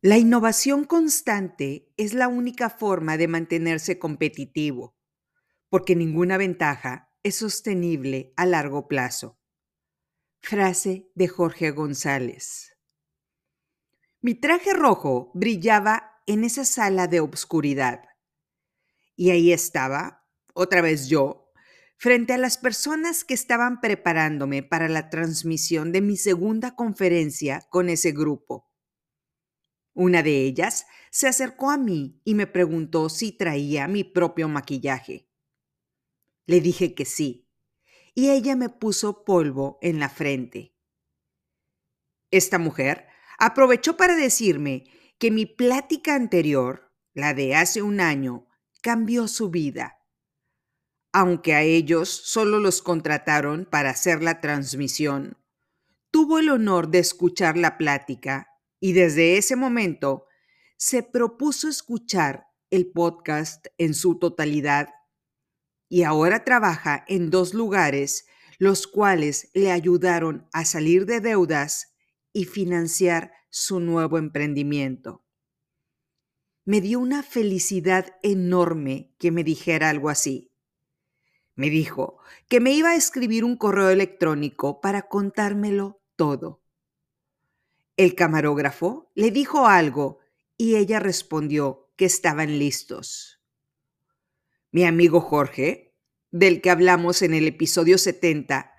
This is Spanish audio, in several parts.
La innovación constante es la única forma de mantenerse competitivo, porque ninguna ventaja es sostenible a largo plazo. Frase de Jorge González. Mi traje rojo brillaba en esa sala de obscuridad. Y ahí estaba, otra vez yo, frente a las personas que estaban preparándome para la transmisión de mi segunda conferencia con ese grupo. Una de ellas se acercó a mí y me preguntó si traía mi propio maquillaje. Le dije que sí, y ella me puso polvo en la frente. Esta mujer aprovechó para decirme que mi plática anterior, la de hace un año, cambió su vida. Aunque a ellos solo los contrataron para hacer la transmisión, tuvo el honor de escuchar la plática y desde ese momento se propuso escuchar el podcast en su totalidad y ahora trabaja en dos lugares los cuales le ayudaron a salir de deudas y financiar su nuevo emprendimiento. Me dio una felicidad enorme que me dijera algo así. Me dijo que me iba a escribir un correo electrónico para contármelo todo. El camarógrafo le dijo algo y ella respondió que estaban listos. Mi amigo Jorge, del que hablamos en el episodio 70,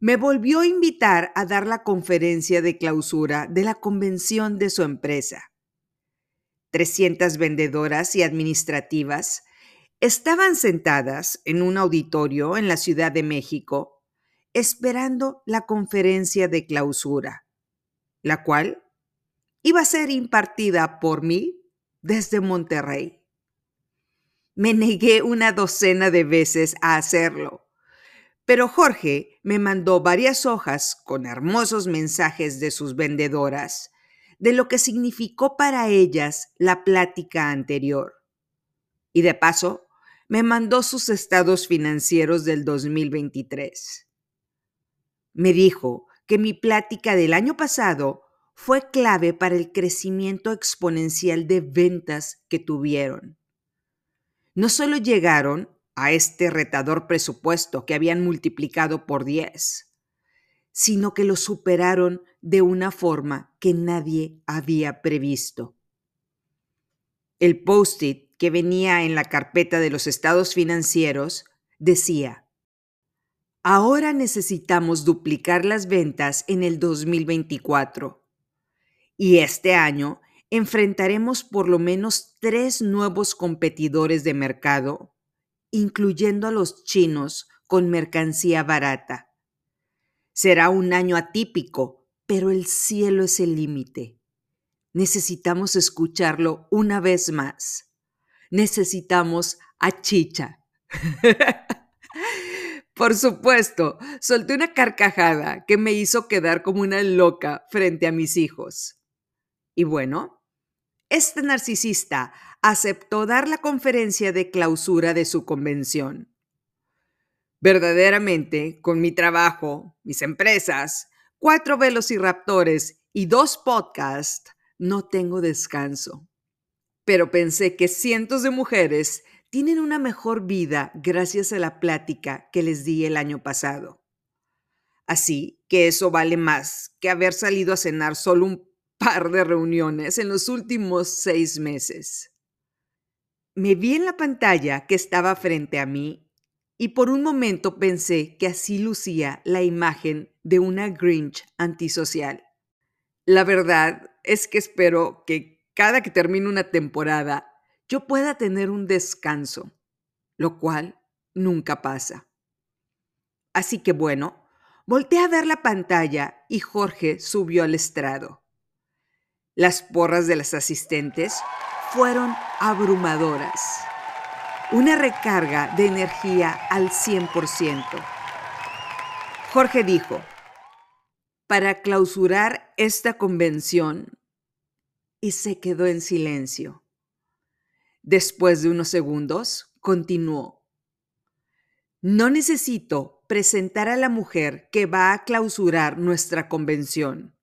me volvió a invitar a dar la conferencia de clausura de la convención de su empresa. 300 vendedoras y administrativas estaban sentadas en un auditorio en la Ciudad de México esperando la conferencia de clausura la cual iba a ser impartida por mí desde Monterrey. Me negué una docena de veces a hacerlo, pero Jorge me mandó varias hojas con hermosos mensajes de sus vendedoras, de lo que significó para ellas la plática anterior. Y de paso, me mandó sus estados financieros del 2023. Me dijo que mi plática del año pasado fue clave para el crecimiento exponencial de ventas que tuvieron. No solo llegaron a este retador presupuesto que habían multiplicado por 10, sino que lo superaron de una forma que nadie había previsto. El post-it que venía en la carpeta de los estados financieros decía, Ahora necesitamos duplicar las ventas en el 2024. Y este año enfrentaremos por lo menos tres nuevos competidores de mercado, incluyendo a los chinos con mercancía barata. Será un año atípico, pero el cielo es el límite. Necesitamos escucharlo una vez más. Necesitamos a Chicha. Por supuesto, solté una carcajada que me hizo quedar como una loca frente a mis hijos. Y bueno, este narcisista aceptó dar la conferencia de clausura de su convención. Verdaderamente, con mi trabajo, mis empresas, cuatro velociraptores y dos podcasts, no tengo descanso. Pero pensé que cientos de mujeres tienen una mejor vida gracias a la plática que les di el año pasado. Así que eso vale más que haber salido a cenar solo un par de reuniones en los últimos seis meses. Me vi en la pantalla que estaba frente a mí y por un momento pensé que así lucía la imagen de una Grinch antisocial. La verdad es que espero que cada que termine una temporada yo pueda tener un descanso, lo cual nunca pasa. Así que bueno, volteé a ver la pantalla y Jorge subió al estrado. Las porras de las asistentes fueron abrumadoras. Una recarga de energía al 100%. Jorge dijo, para clausurar esta convención, y se quedó en silencio. Después de unos segundos, continuó. No necesito presentar a la mujer que va a clausurar nuestra convención.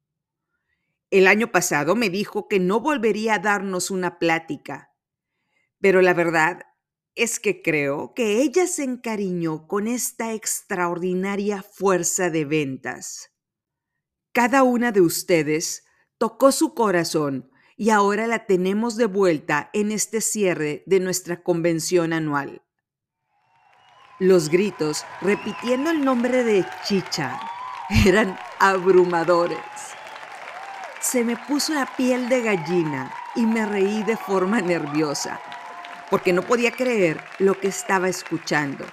El año pasado me dijo que no volvería a darnos una plática, pero la verdad es que creo que ella se encariñó con esta extraordinaria fuerza de ventas. Cada una de ustedes tocó su corazón y ahora la tenemos de vuelta en este cierre de nuestra convención anual. Los gritos, repitiendo el nombre de Chicha, eran abrumadores. Se me puso la piel de gallina y me reí de forma nerviosa porque no podía creer lo que estaba escuchando.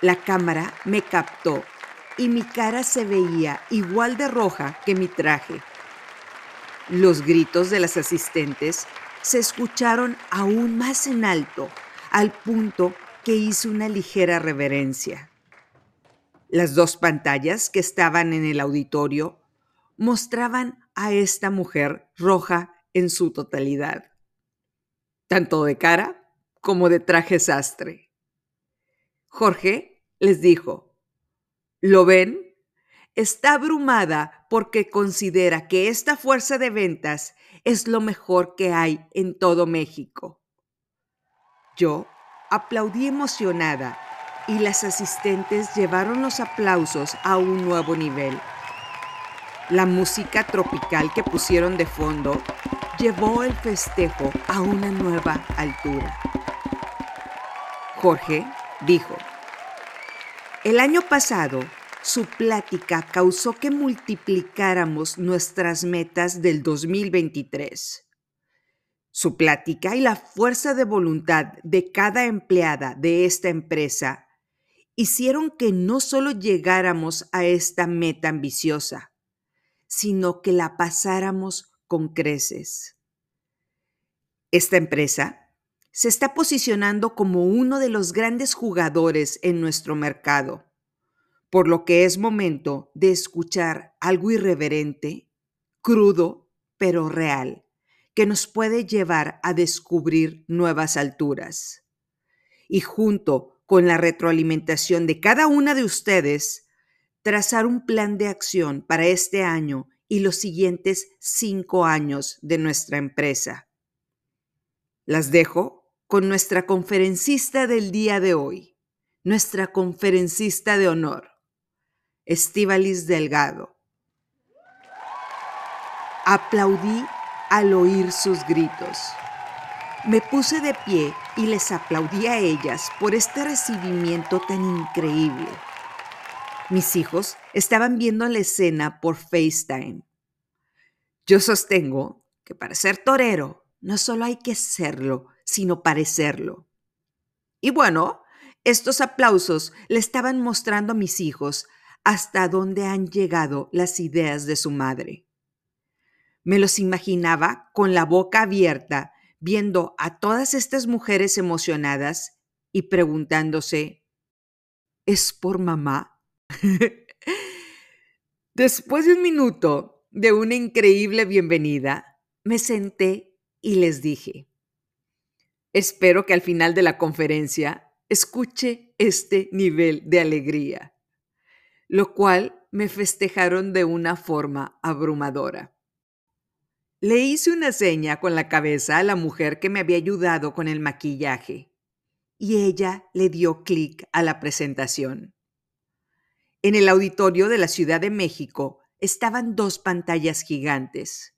La cámara me captó y mi cara se veía igual de roja que mi traje. Los gritos de las asistentes se escucharon aún más en alto, al punto que hice una ligera reverencia. Las dos pantallas que estaban en el auditorio mostraban a esta mujer roja en su totalidad tanto de cara como de traje sastre. Jorge les dijo, ¿lo ven? Está abrumada porque considera que esta fuerza de ventas es lo mejor que hay en todo México. Yo aplaudí emocionada y las asistentes llevaron los aplausos a un nuevo nivel. La música tropical que pusieron de fondo llevó el festejo a una nueva altura. Jorge dijo, el año pasado su plática causó que multiplicáramos nuestras metas del 2023. Su plática y la fuerza de voluntad de cada empleada de esta empresa hicieron que no solo llegáramos a esta meta ambiciosa, sino que la pasáramos con creces. Esta empresa se está posicionando como uno de los grandes jugadores en nuestro mercado, por lo que es momento de escuchar algo irreverente, crudo, pero real, que nos puede llevar a descubrir nuevas alturas. Y junto con la retroalimentación de cada una de ustedes, trazar un plan de acción para este año y los siguientes cinco años de nuestra empresa. Las dejo con nuestra conferencista del día de hoy, nuestra conferencista de honor, Estivalis Delgado. Aplaudí al oír sus gritos. Me puse de pie y les aplaudí a ellas por este recibimiento tan increíble. Mis hijos estaban viendo la escena por FaceTime. Yo sostengo que para ser torero no solo hay que serlo, sino parecerlo. Y bueno, estos aplausos le estaban mostrando a mis hijos hasta dónde han llegado las ideas de su madre. Me los imaginaba con la boca abierta, viendo a todas estas mujeres emocionadas y preguntándose, ¿es por mamá? Después de un minuto de una increíble bienvenida, me senté y les dije, espero que al final de la conferencia escuche este nivel de alegría, lo cual me festejaron de una forma abrumadora. Le hice una seña con la cabeza a la mujer que me había ayudado con el maquillaje y ella le dio clic a la presentación. En el auditorio de la Ciudad de México estaban dos pantallas gigantes,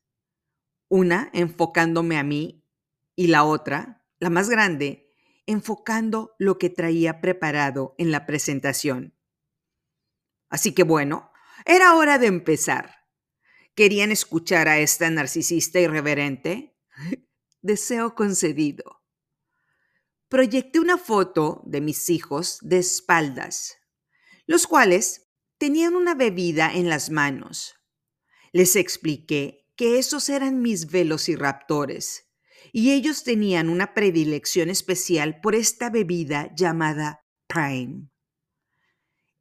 una enfocándome a mí y la otra, la más grande, enfocando lo que traía preparado en la presentación. Así que bueno, era hora de empezar. ¿Querían escuchar a esta narcisista irreverente? Deseo concedido. Proyecté una foto de mis hijos de espaldas los cuales tenían una bebida en las manos. Les expliqué que esos eran mis velociraptores y ellos tenían una predilección especial por esta bebida llamada Prime.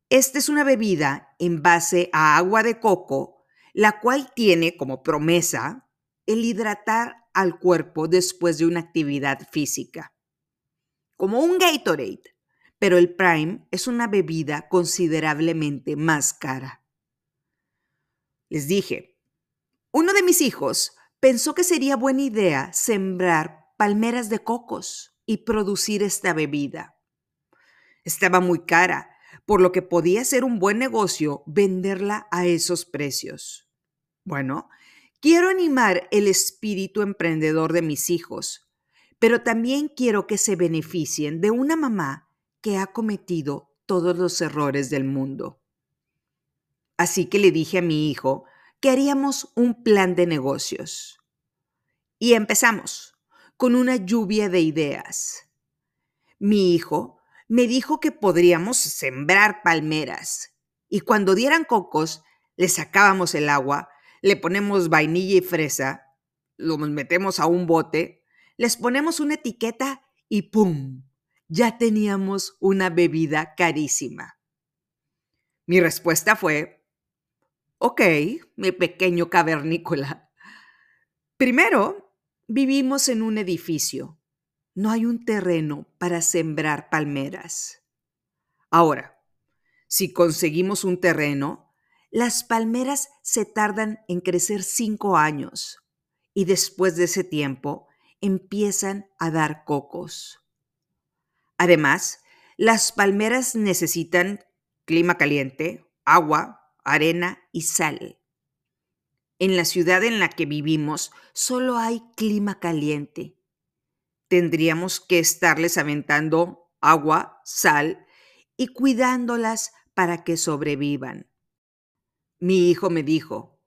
Esta es una bebida en base a agua de coco, la cual tiene como promesa el hidratar al cuerpo después de una actividad física. Como un Gatorade, pero el Prime es una bebida considerablemente más cara. Les dije, Uno de mis hijos pensó que sería buena idea sembrar palmeras de cocos y producir esta bebida. Estaba muy cara, por lo que podía ser un buen negocio venderla a esos precios. Bueno, quiero animar el espíritu emprendedor de mis hijos, pero también quiero que se beneficien de una mamá que ha cometido todos los errores del mundo. Así que le dije a mi hijo que haríamos un plan de negocios. Y empezamos con una lluvia de ideas. Mi hijo me dijo que podríamos sembrar palmeras y cuando dieran cocos, le sacábamos el agua, le ponemos vainilla y fresa, los metemos a un bote, les ponemos una etiqueta y ¡pum! Ya teníamos una bebida carísima. Mi respuesta fue, ok, mi pequeño cavernícola. Primero, Vivimos en un edificio. No hay un terreno para sembrar palmeras. Ahora, si conseguimos un terreno, las palmeras se tardan en crecer cinco años y después de ese tiempo empiezan a dar cocos. Además, las palmeras necesitan clima caliente, agua, arena y sal. En la ciudad en la que vivimos solo hay clima caliente. Tendríamos que estarles aventando agua, sal y cuidándolas para que sobrevivan. Mi hijo me dijo,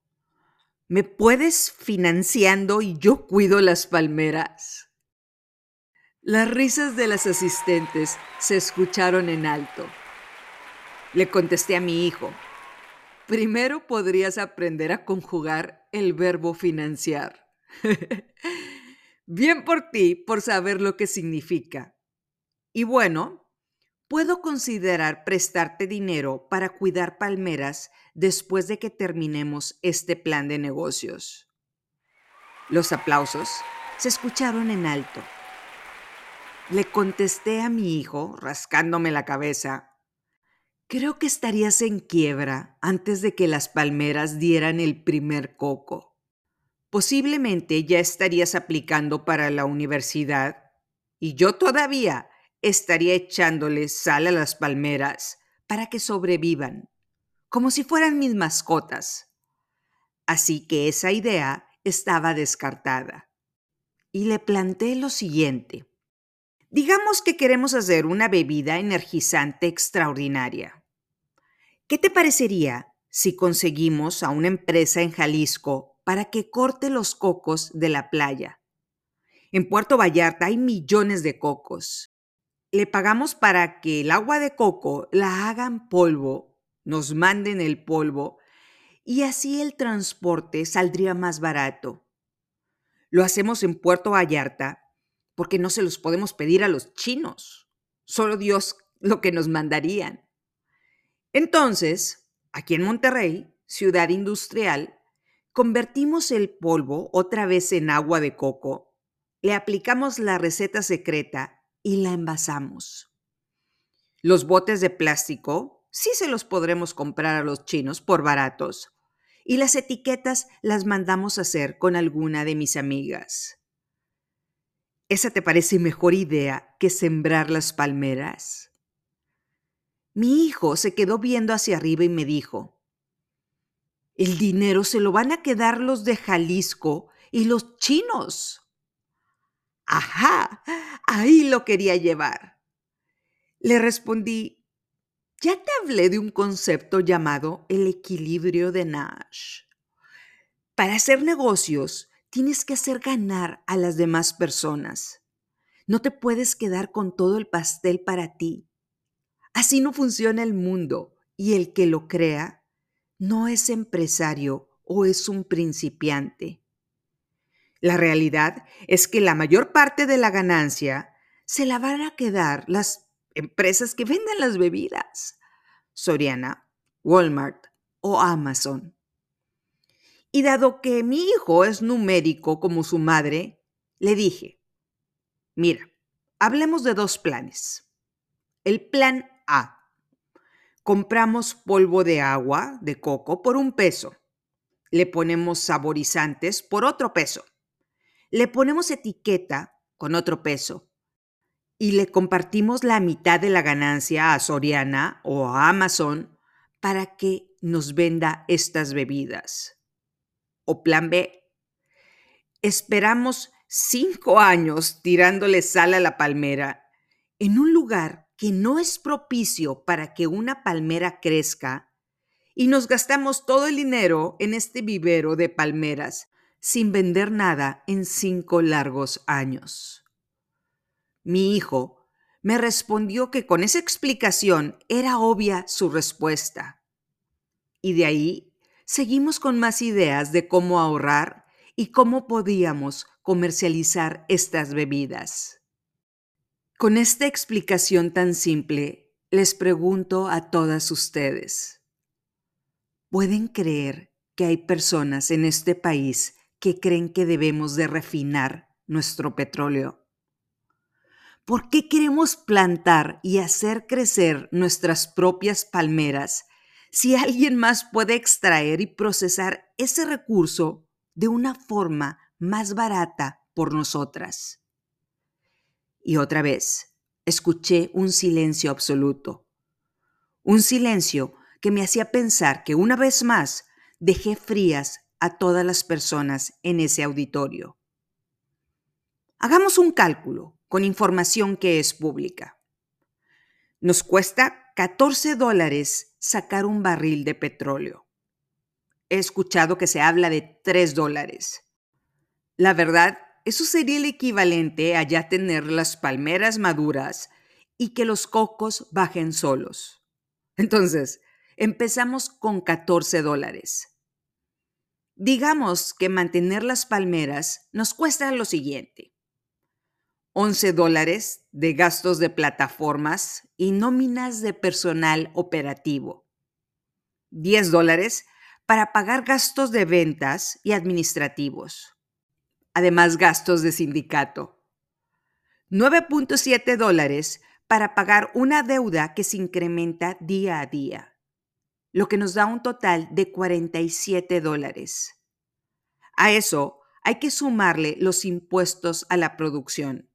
¿me puedes financiando y yo cuido las palmeras? Las risas de las asistentes se escucharon en alto. Le contesté a mi hijo, Primero podrías aprender a conjugar el verbo financiar. Bien por ti por saber lo que significa. Y bueno, puedo considerar prestarte dinero para cuidar palmeras después de que terminemos este plan de negocios. Los aplausos se escucharon en alto. Le contesté a mi hijo, rascándome la cabeza, Creo que estarías en quiebra antes de que las palmeras dieran el primer coco. Posiblemente ya estarías aplicando para la universidad y yo todavía estaría echándole sal a las palmeras para que sobrevivan, como si fueran mis mascotas. Así que esa idea estaba descartada. Y le planteé lo siguiente. Digamos que queremos hacer una bebida energizante extraordinaria. ¿Qué te parecería si conseguimos a una empresa en Jalisco para que corte los cocos de la playa? En Puerto Vallarta hay millones de cocos. Le pagamos para que el agua de coco la hagan polvo, nos manden el polvo y así el transporte saldría más barato. Lo hacemos en Puerto Vallarta porque no se los podemos pedir a los chinos. Solo Dios lo que nos mandarían. Entonces, aquí en Monterrey, ciudad industrial, convertimos el polvo otra vez en agua de coco, le aplicamos la receta secreta y la envasamos. Los botes de plástico sí se los podremos comprar a los chinos por baratos y las etiquetas las mandamos a hacer con alguna de mis amigas. ¿Esa te parece mejor idea que sembrar las palmeras? Mi hijo se quedó viendo hacia arriba y me dijo, el dinero se lo van a quedar los de Jalisco y los chinos. Ajá, ahí lo quería llevar. Le respondí, ya te hablé de un concepto llamado el equilibrio de Nash. Para hacer negocios tienes que hacer ganar a las demás personas. No te puedes quedar con todo el pastel para ti. Así no funciona el mundo y el que lo crea no es empresario o es un principiante. La realidad es que la mayor parte de la ganancia se la van a quedar las empresas que venden las bebidas. Soriana, Walmart o Amazon. Y dado que mi hijo es numérico como su madre, le dije, mira, hablemos de dos planes. El plan a. Compramos polvo de agua de coco por un peso. le ponemos saborizantes por otro peso. Le ponemos etiqueta con otro peso. Y le compartimos la mitad de la ganancia a Soriana o a Amazon para que nos venda estas bebidas. O plan B. Esperamos cinco años tirándole sal a la palmera en un lugar que no es propicio para que una palmera crezca y nos gastamos todo el dinero en este vivero de palmeras sin vender nada en cinco largos años. Mi hijo me respondió que con esa explicación era obvia su respuesta. Y de ahí seguimos con más ideas de cómo ahorrar y cómo podíamos comercializar estas bebidas. Con esta explicación tan simple, les pregunto a todas ustedes, ¿Pueden creer que hay personas en este país que creen que debemos de refinar nuestro petróleo? ¿Por qué queremos plantar y hacer crecer nuestras propias palmeras si alguien más puede extraer y procesar ese recurso de una forma más barata por nosotras? Y otra vez, escuché un silencio absoluto. Un silencio que me hacía pensar que una vez más dejé frías a todas las personas en ese auditorio. Hagamos un cálculo con información que es pública. Nos cuesta 14 dólares sacar un barril de petróleo. He escuchado que se habla de 3 dólares. La verdad, eso sería el equivalente a ya tener las palmeras maduras y que los cocos bajen solos. Entonces, Empezamos con 14 dólares. Digamos que mantener las palmeras nos cuesta lo siguiente. 11 dólares de gastos de plataformas y nóminas de personal operativo. 10 dólares para pagar gastos de ventas y administrativos. Además, gastos de sindicato. 9.7 dólares para pagar una deuda que se incrementa día a día lo que nos da un total de 47 dólares. A eso hay que sumarle los impuestos a la producción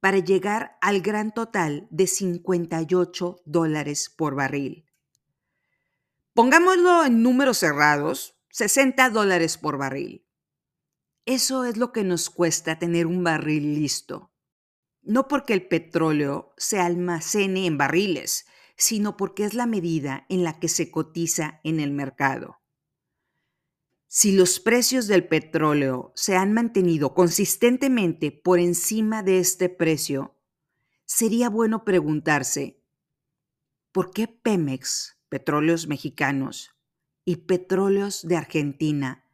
para llegar al gran total de 58 dólares por barril. Pongámoslo en números cerrados, 60 dólares por barril. Eso es lo que nos cuesta tener un barril listo. No porque el petróleo se almacene en barriles, sino porque es la medida en la que se cotiza en el mercado. Si los precios del petróleo se han mantenido consistentemente por encima de este precio, sería bueno preguntarse, ¿por qué Pemex, Petróleos Mexicanos, y Petróleos de Argentina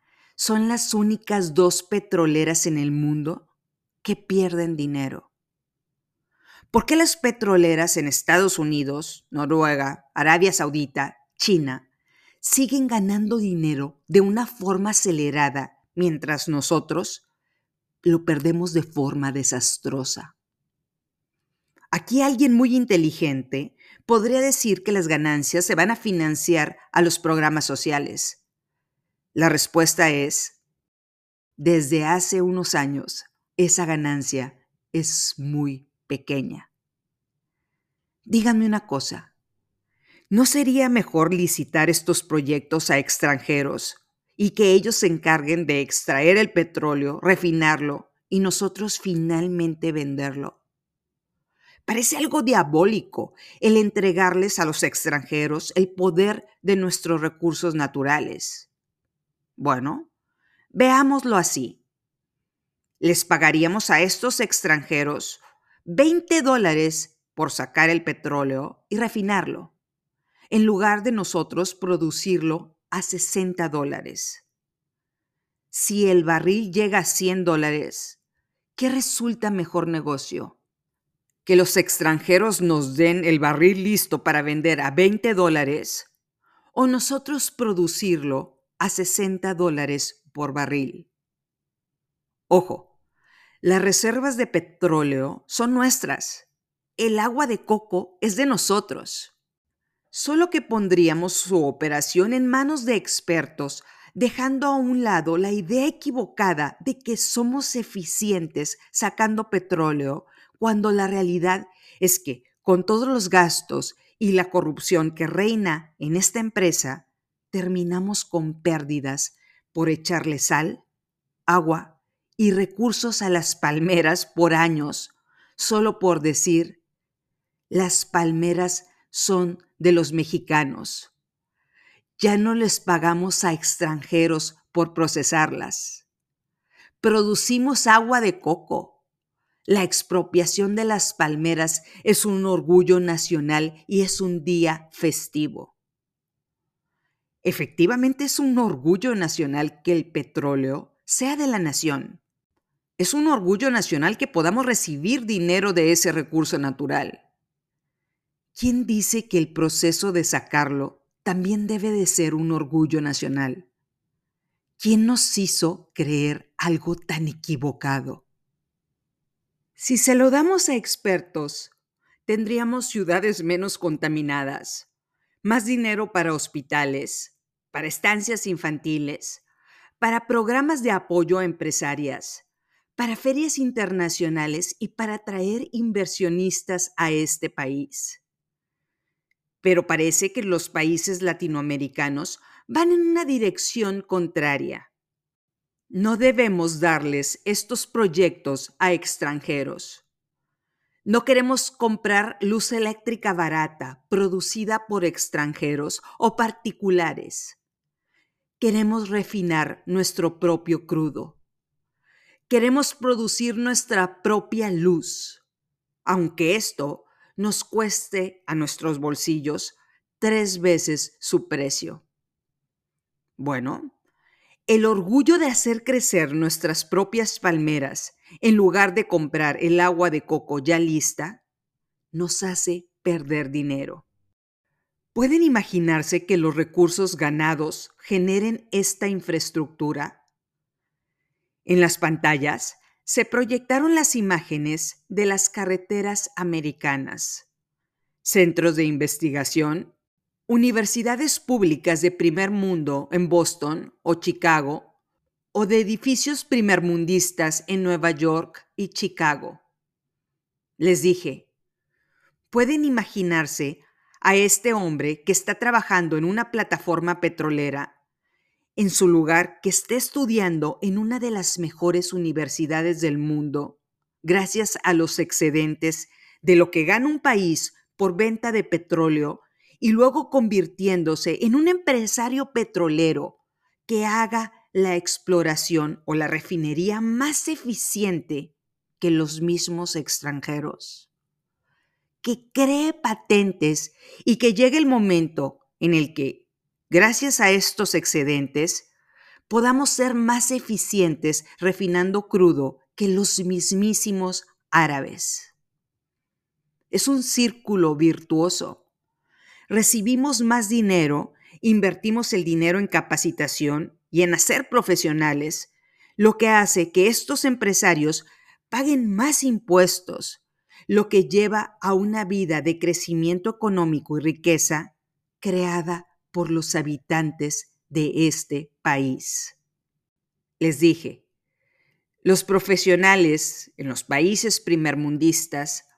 son las únicas dos petroleras en el mundo que pierden dinero? ¿Por qué las petroleras en Estados Unidos, Noruega, Arabia Saudita, China, siguen ganando dinero de una forma acelerada mientras nosotros lo perdemos de forma desastrosa? Aquí alguien muy inteligente podría decir que las ganancias se van a financiar a los programas sociales. La respuesta es, desde hace unos años, esa ganancia es muy pequeña. Díganme una cosa, ¿no sería mejor licitar estos proyectos a extranjeros y que ellos se encarguen de extraer el petróleo, refinarlo y nosotros finalmente venderlo? Parece algo diabólico el entregarles a los extranjeros el poder de nuestros recursos naturales. Bueno, veámoslo así. Les pagaríamos a estos extranjeros 20 dólares por sacar el petróleo y refinarlo, en lugar de nosotros producirlo a 60 dólares. Si el barril llega a 100 dólares, ¿qué resulta mejor negocio? ¿Que los extranjeros nos den el barril listo para vender a 20 dólares o nosotros producirlo a 60 dólares por barril? Ojo, las reservas de petróleo son nuestras. El agua de coco es de nosotros. Solo que pondríamos su operación en manos de expertos dejando a un lado la idea equivocada de que somos eficientes sacando petróleo, cuando la realidad es que con todos los gastos y la corrupción que reina en esta empresa, terminamos con pérdidas por echarle sal, agua y recursos a las palmeras por años, solo por decir, las palmeras son de los mexicanos. Ya no les pagamos a extranjeros por procesarlas. Producimos agua de coco. La expropiación de las palmeras es un orgullo nacional y es un día festivo. Efectivamente es un orgullo nacional que el petróleo sea de la nación. Es un orgullo nacional que podamos recibir dinero de ese recurso natural. ¿Quién dice que el proceso de sacarlo también debe de ser un orgullo nacional? ¿Quién nos hizo creer algo tan equivocado? Si se lo damos a expertos, tendríamos ciudades menos contaminadas, más dinero para hospitales, para estancias infantiles, para programas de apoyo a empresarias, para ferias internacionales y para atraer inversionistas a este país pero parece que los países latinoamericanos van en una dirección contraria. No debemos darles estos proyectos a extranjeros. No queremos comprar luz eléctrica barata producida por extranjeros o particulares. Queremos refinar nuestro propio crudo. Queremos producir nuestra propia luz, aunque esto nos cueste a nuestros bolsillos tres veces su precio. Bueno, el orgullo de hacer crecer nuestras propias palmeras en lugar de comprar el agua de coco ya lista, nos hace perder dinero. ¿Pueden imaginarse que los recursos ganados generen esta infraestructura? En las pantallas se proyectaron las imágenes de las carreteras americanas, centros de investigación, universidades públicas de primer mundo en Boston o Chicago, o de edificios primermundistas en Nueva York y Chicago. Les dije, ¿pueden imaginarse a este hombre que está trabajando en una plataforma petrolera en su lugar que esté estudiando en una de las mejores universidades del mundo, gracias a los excedentes de lo que gana un país por venta de petróleo y luego convirtiéndose en un empresario petrolero que haga la exploración o la refinería más eficiente que los mismos extranjeros. Que cree patentes y que llegue el momento en el que gracias a estos excedentes, podamos ser más eficientes refinando crudo que los mismísimos árabes. Es un círculo virtuoso. Recibimos más dinero, invertimos el dinero en capacitación y en hacer profesionales, lo que hace que estos empresarios paguen más impuestos, lo que lleva a una vida de crecimiento económico y riqueza creada por los habitantes de este país. Les dije, los profesionales en los países primermundistas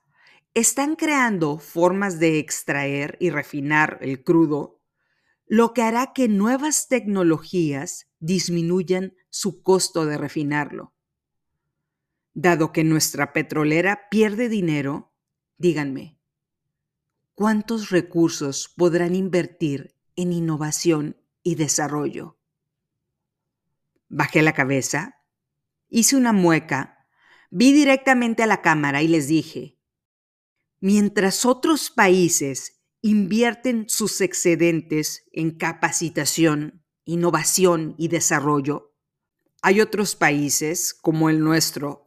están creando formas de extraer y refinar el crudo, lo que hará que nuevas tecnologías disminuyan su costo de refinarlo. Dado que nuestra petrolera pierde dinero, díganme, ¿cuántos recursos podrán invertir en innovación y desarrollo. Bajé la cabeza, hice una mueca, vi directamente a la cámara y les dije, mientras otros países invierten sus excedentes en capacitación, innovación y desarrollo, hay otros países, como el nuestro,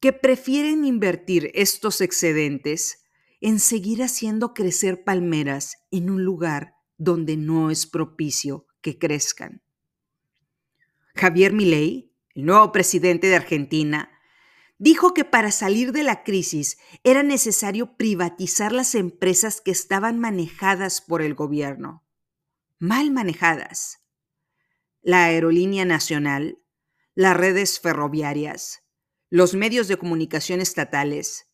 que prefieren invertir estos excedentes en seguir haciendo crecer palmeras en un lugar donde no es propicio que crezcan. Javier Milei, el nuevo presidente de Argentina, dijo que para salir de la crisis era necesario privatizar las empresas que estaban manejadas por el gobierno. Mal manejadas. la aerolínea nacional, las redes ferroviarias, los medios de comunicación estatales,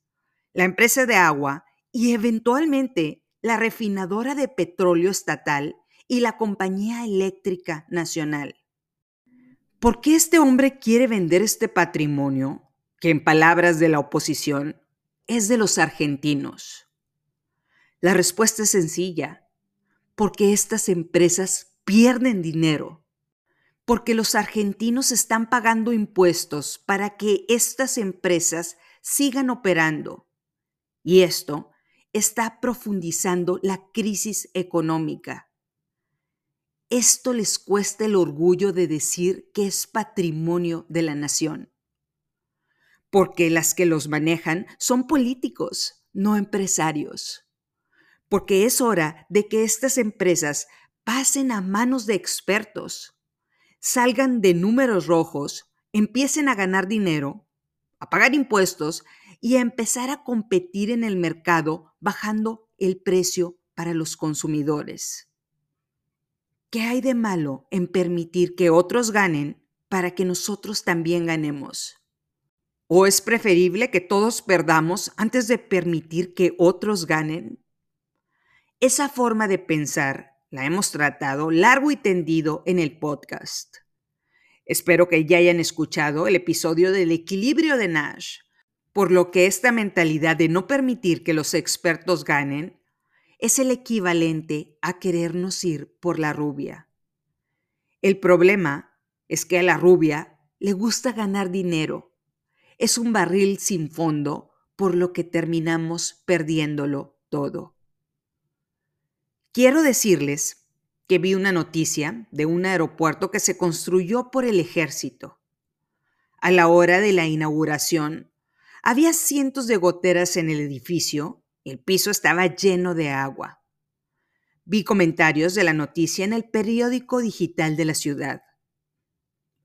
la empresa de agua y eventualmente la refinadora de petróleo estatal y la compañía eléctrica nacional. ¿Por qué este hombre quiere vender este patrimonio, que en palabras de la oposición es de los argentinos? La respuesta es sencilla, porque estas empresas pierden dinero, porque los argentinos están pagando impuestos para que estas empresas sigan operando. Y esto está profundizando la crisis económica esto les cuesta el orgullo de decir que es patrimonio de la nación. Porque las que los manejan son políticos, no empresarios. Porque es hora de que estas empresas pasen a manos de expertos, salgan de números rojos, empiecen a ganar dinero, a pagar impuestos y a empezar a competir en el mercado bajando el precio para los consumidores. ¿Qué hay de malo en permitir que otros ganen para que nosotros también ganemos? ¿O es preferible que todos perdamos antes de permitir que otros ganen? Esa forma de pensar la hemos tratado largo y tendido en el podcast. Espero que ya hayan escuchado el episodio del equilibrio de Nash, por lo que esta mentalidad de no permitir que los expertos ganen es el equivalente a querernos ir por la rubia. El problema es que a la rubia le gusta ganar dinero. Es un barril sin fondo, por lo que terminamos perdiéndolo todo. Quiero decirles que vi una noticia de un aeropuerto que se construyó por el ejército. A la hora de la inauguración, había cientos de goteras en el edificio el piso estaba lleno de agua. Vi comentarios de la noticia en el periódico digital de la ciudad.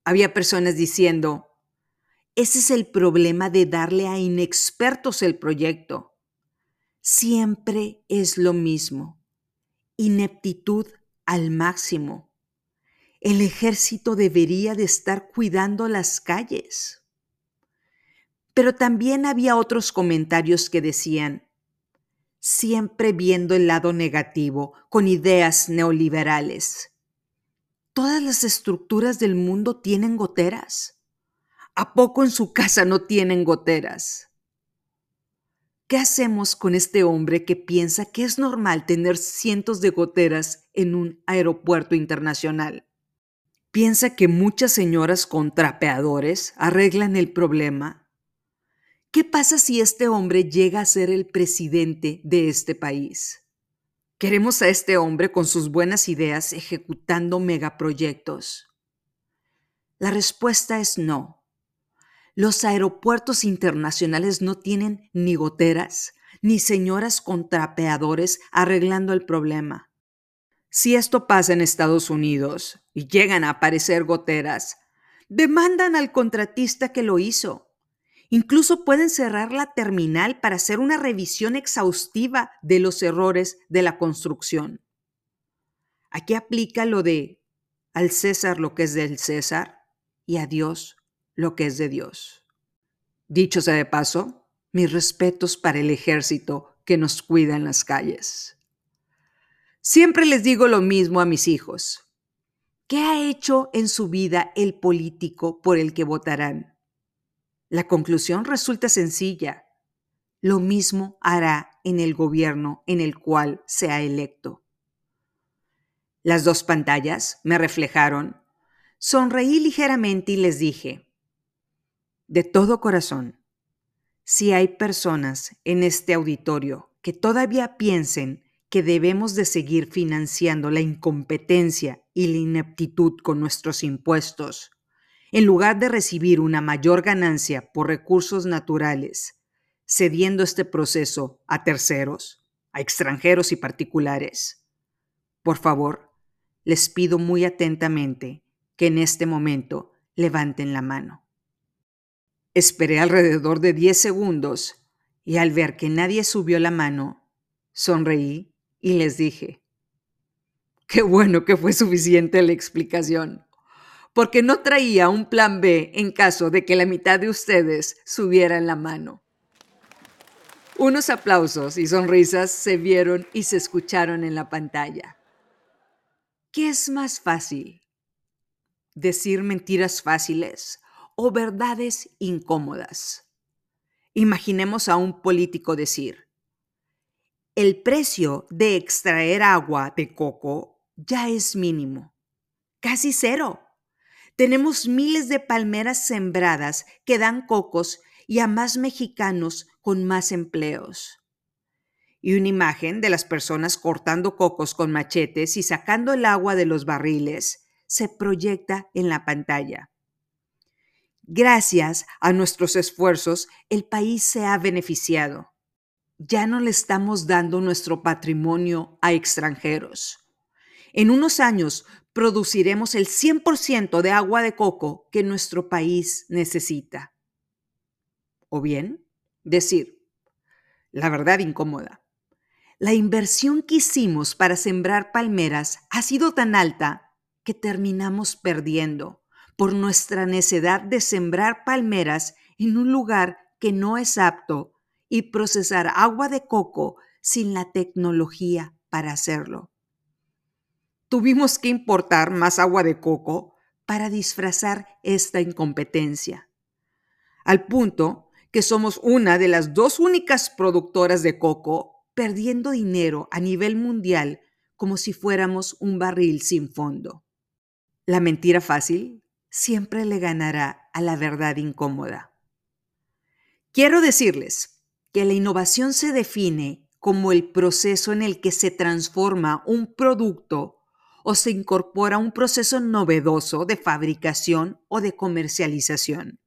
Había personas diciendo, ese es el problema de darle a inexpertos el proyecto. Siempre es lo mismo. Ineptitud al máximo. El ejército debería de estar cuidando las calles. Pero también había otros comentarios que decían, siempre viendo el lado negativo, con ideas neoliberales. Todas las estructuras del mundo tienen goteras. ¿A poco en su casa no tienen goteras? ¿Qué hacemos con este hombre que piensa que es normal tener cientos de goteras en un aeropuerto internacional? ¿Piensa que muchas señoras con trapeadores arreglan el problema ¿Qué pasa si este hombre llega a ser el presidente de este país? ¿Queremos a este hombre con sus buenas ideas ejecutando megaproyectos? La respuesta es no. Los aeropuertos internacionales no tienen ni goteras, ni señoras con trapeadores arreglando el problema. Si esto pasa en Estados Unidos y llegan a aparecer goteras, demandan al contratista que lo hizo Incluso pueden cerrar la terminal para hacer una revisión exhaustiva de los errores de la construcción. Aquí aplica lo de al César lo que es del César y a Dios lo que es de Dios. Dicho sea de paso, mis respetos para el ejército que nos cuida en las calles. Siempre les digo lo mismo a mis hijos. ¿Qué ha hecho en su vida el político por el que votarán? La conclusión resulta sencilla. Lo mismo hará en el gobierno en el cual sea electo. Las dos pantallas me reflejaron. Sonreí ligeramente y les dije, de todo corazón, si hay personas en este auditorio que todavía piensen que debemos de seguir financiando la incompetencia y la ineptitud con nuestros impuestos, en lugar de recibir una mayor ganancia por recursos naturales, cediendo este proceso a terceros, a extranjeros y particulares. Por favor, les pido muy atentamente que en este momento levanten la mano. Esperé alrededor de 10 segundos y al ver que nadie subió la mano, sonreí y les dije, qué bueno que fue suficiente la explicación. porque no traía un plan B en caso de que la mitad de ustedes subiera en la mano. Unos aplausos y sonrisas se vieron y se escucharon en la pantalla. ¿Qué es más fácil? ¿Decir mentiras fáciles o verdades incómodas? Imaginemos a un político decir, el precio de extraer agua de coco ya es mínimo, casi cero. Tenemos miles de palmeras sembradas que dan cocos y a más mexicanos con más empleos. Y una imagen de las personas cortando cocos con machetes y sacando el agua de los barriles se proyecta en la pantalla. Gracias a nuestros esfuerzos, el país se ha beneficiado. Ya no le estamos dando nuestro patrimonio a extranjeros. En unos años produciremos el 100% de agua de coco que nuestro país necesita. O bien, decir, la verdad incómoda, la inversión que hicimos para sembrar palmeras ha sido tan alta que terminamos perdiendo por nuestra necedad de sembrar palmeras en un lugar que no es apto y procesar agua de coco sin la tecnología para hacerlo tuvimos que importar más agua de coco para disfrazar esta incompetencia, al punto que somos una de las dos únicas productoras de coco perdiendo dinero a nivel mundial como si fuéramos un barril sin fondo. La mentira fácil siempre le ganará a la verdad incómoda. Quiero decirles que la innovación se define como el proceso en el que se transforma un producto o se incorpora un proceso novedoso de fabricación o de comercialización.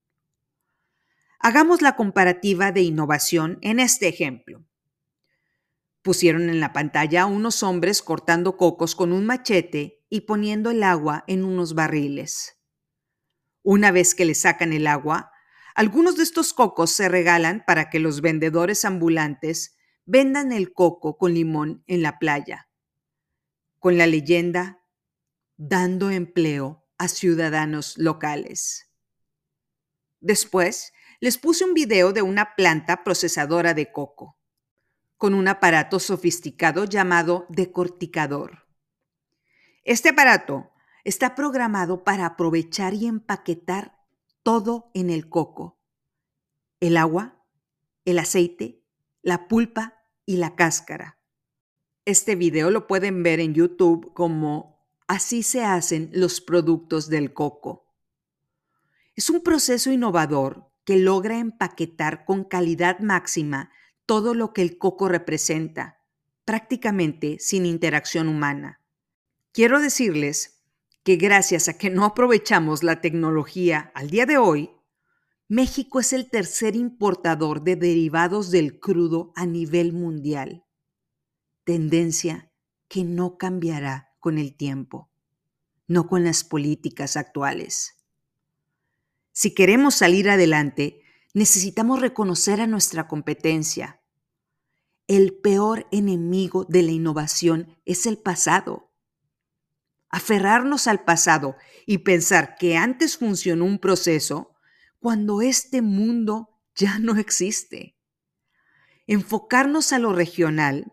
Hagamos la comparativa de innovación en este ejemplo. Pusieron en la pantalla a unos hombres cortando cocos con un machete y poniendo el agua en unos barriles. Una vez que le sacan el agua, algunos de estos cocos se regalan para que los vendedores ambulantes vendan el coco con limón en la playa con la leyenda dando empleo a ciudadanos locales. Después, les puse un video de una planta procesadora de coco, con un aparato sofisticado llamado decorticador. Este aparato está programado para aprovechar y empaquetar todo en el coco. El agua, el aceite, la pulpa y la cáscara. Este video lo pueden ver en YouTube como Así se hacen los productos del coco. Es un proceso innovador que logra empaquetar con calidad máxima todo lo que el coco representa, prácticamente sin interacción humana. Quiero decirles que gracias a que no aprovechamos la tecnología al día de hoy, México es el tercer importador de derivados del crudo a nivel mundial tendencia que no cambiará con el tiempo, no con las políticas actuales. Si queremos salir adelante, necesitamos reconocer a nuestra competencia. El peor enemigo de la innovación es el pasado. Aferrarnos al pasado y pensar que antes funcionó un proceso cuando este mundo ya no existe. Enfocarnos a lo regional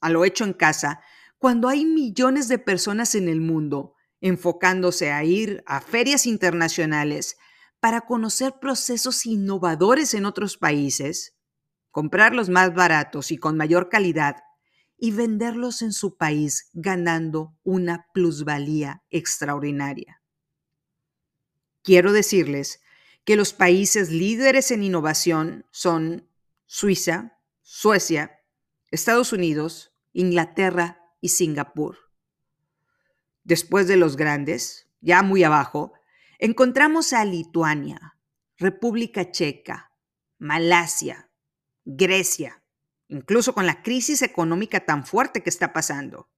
a lo hecho en casa, cuando hay millones de personas en el mundo enfocándose a ir a ferias internacionales para conocer procesos innovadores en otros países, comprarlos más baratos y con mayor calidad y venderlos en su país ganando una plusvalía extraordinaria. Quiero decirles que los países líderes en innovación son Suiza, Suecia, Estados Unidos, Inglaterra y Singapur. Después de los grandes, ya muy abajo, encontramos a Lituania, República Checa, Malasia, Grecia, incluso con la crisis económica tan fuerte que está pasando,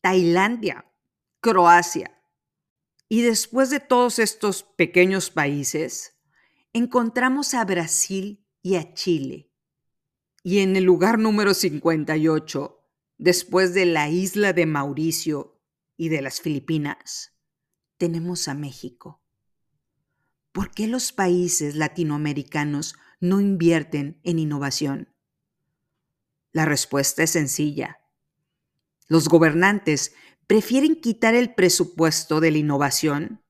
Tailandia, Croacia. Y después de todos estos pequeños países, encontramos a Brasil y a Chile, y en el lugar número 58, después de la isla de Mauricio y de las Filipinas, tenemos a México. ¿Por qué los países latinoamericanos no invierten en innovación? La respuesta es sencilla. Los gobernantes prefieren quitar el presupuesto de la innovación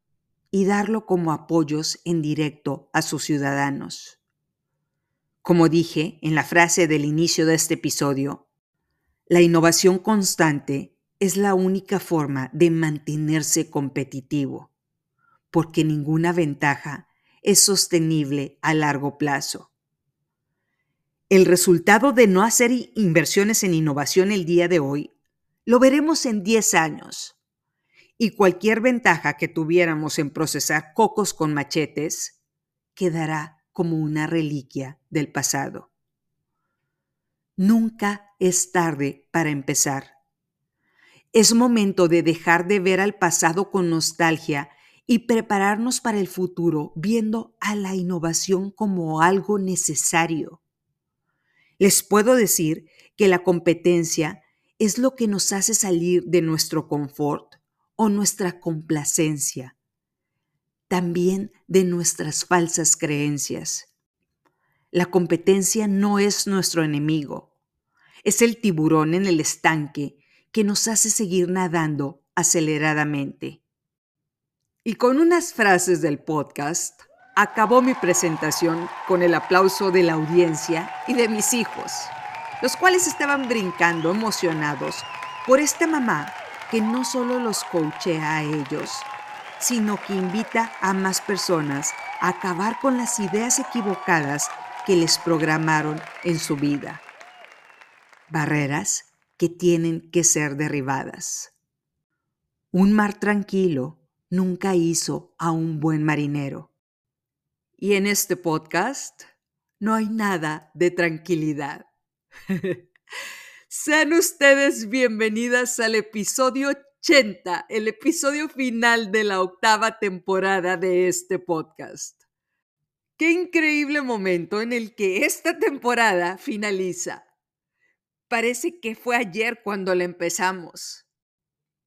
y darlo como apoyos en directo a sus ciudadanos. Como dije en la frase del inicio de este episodio, la innovación constante es la única forma de mantenerse competitivo, porque ninguna ventaja es sostenible a largo plazo. El resultado de no hacer inversiones en innovación el día de hoy lo veremos en 10 años. Y cualquier ventaja que tuviéramos en procesar cocos con machetes quedará como una reliquia del pasado. Nunca es tarde para empezar. Es momento de dejar de ver al pasado con nostalgia y prepararnos para el futuro viendo a la innovación como algo necesario. Les puedo decir que la competencia es lo que nos hace salir de nuestro confort o nuestra complacencia, también de nuestras falsas creencias. La competencia no es nuestro enemigo, es el tiburón en el estanque que nos hace seguir nadando aceleradamente. Y con unas frases del podcast, acabó mi presentación con el aplauso de la audiencia y de mis hijos los cuales estaban brincando emocionados por esta mamá que no solo los coachea a ellos, sino que invita a más personas a acabar con las ideas equivocadas que les programaron en su vida. Barreras que tienen que ser derribadas. Un mar tranquilo nunca hizo a un buen marinero. Y en este podcast no hay nada de tranquilidad. Sean ustedes bienvenidas al episodio 80, el episodio final de la octava temporada de este podcast. Qué increíble momento en el que esta temporada finaliza. Parece que fue ayer cuando la empezamos.